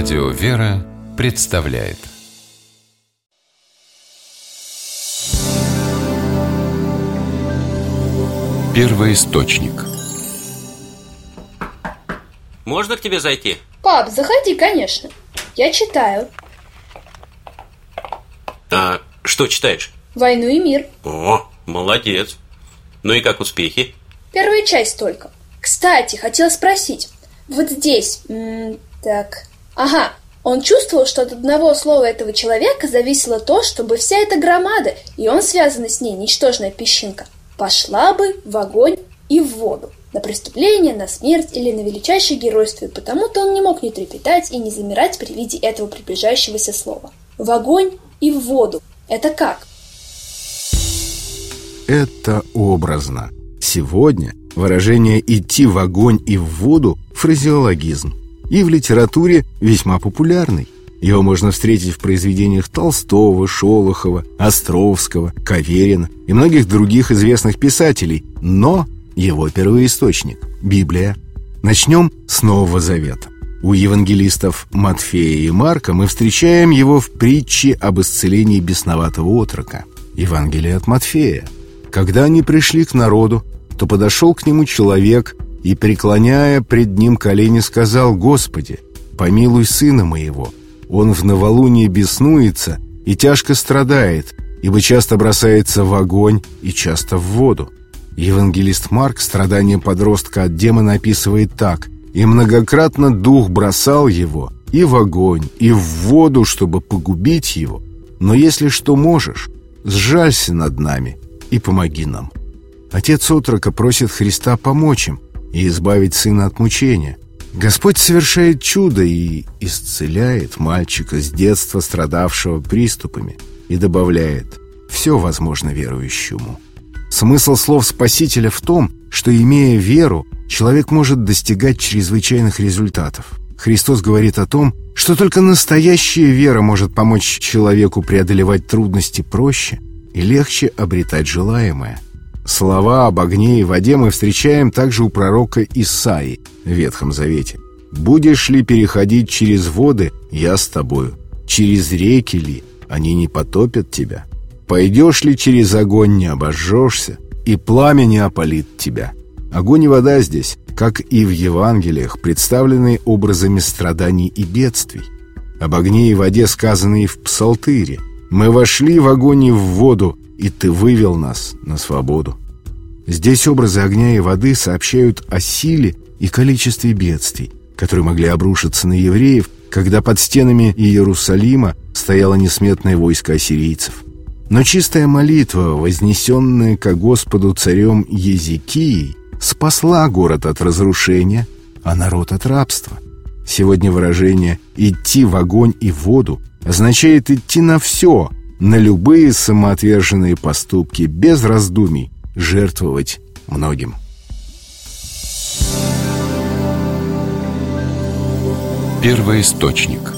Радио «Вера» представляет Первый источник Можно к тебе зайти? Пап, заходи, конечно. Я читаю. А что читаешь? «Войну и мир». О, молодец. Ну и как успехи? Первая часть только. Кстати, хотела спросить. Вот здесь... м, так... Ага. Он чувствовал, что от одного слова этого человека зависело то, чтобы вся эта громада, и он связанный с ней, ничтожная песчинка, пошла бы в огонь и в воду. На преступление, на смерть или на величайшее геройство, и потому-то он не мог не трепетать и не замирать при виде этого приближающегося слова. В огонь и в воду. Это как? Это образно. Сегодня выражение «идти в огонь и в воду» – фразеологизм. И в литературе весьма популярный. Его можно встретить в произведениях Толстого, Шолохова, Островского, Каверина и многих других известных писателей. Но его первоисточник – Библия. Начнем с Нового Завета. У евангелистов Матфея и Марка мы встречаем его в притче об исцелении бесноватого отрока. Евангелие от Матфея. Когда они пришли к народу, то подошел к нему человек и, преклоняя пред ним колени, сказал «Господи, помилуй сына моего, он в новолуние беснуется и тяжко страдает, ибо часто бросается в огонь и часто в воду». Евангелист Марк страдания подростка от демона описывает так «И многократно дух бросал его и в огонь, и в воду, чтобы погубить его. Но если что можешь, сжалься над нами и помоги нам». Отец отрока просит Христа помочь им и избавить сына от мучения. Господь совершает чудо и исцеляет мальчика с детства страдавшего приступами и добавляет «все возможно верующему». Смысл слов Спасителя в том, что, имея веру, человек может достигать чрезвычайных результатов. Христос говорит о том, что только настоящая вера может помочь человеку преодолевать трудности проще и легче обретать желаемое. Слова об огне и воде мы встречаем также у пророка Исаи в Ветхом Завете. «Будешь ли переходить через воды, я с тобою, через реки ли, они не потопят тебя». Пойдешь ли через огонь, не обожжешься, и пламя не опалит тебя. Огонь и вода здесь, как и в Евангелиях, представлены образами страданий и бедствий. Об огне и воде сказано и в Псалтыре. «Мы вошли в огонь и в воду, и ты вывел нас на свободу». Здесь образы огня и воды сообщают о силе и количестве бедствий, которые могли обрушиться на евреев, когда под стенами Иерусалима стояло несметное войско ассирийцев. Но чистая молитва, вознесенная ко Господу царем Езекией, спасла город от разрушения, а народ от рабства. Сегодня выражение «идти в огонь и в воду» означает идти на все, на любые самоотверженные поступки, без раздумий, жертвовать многим. Первый источник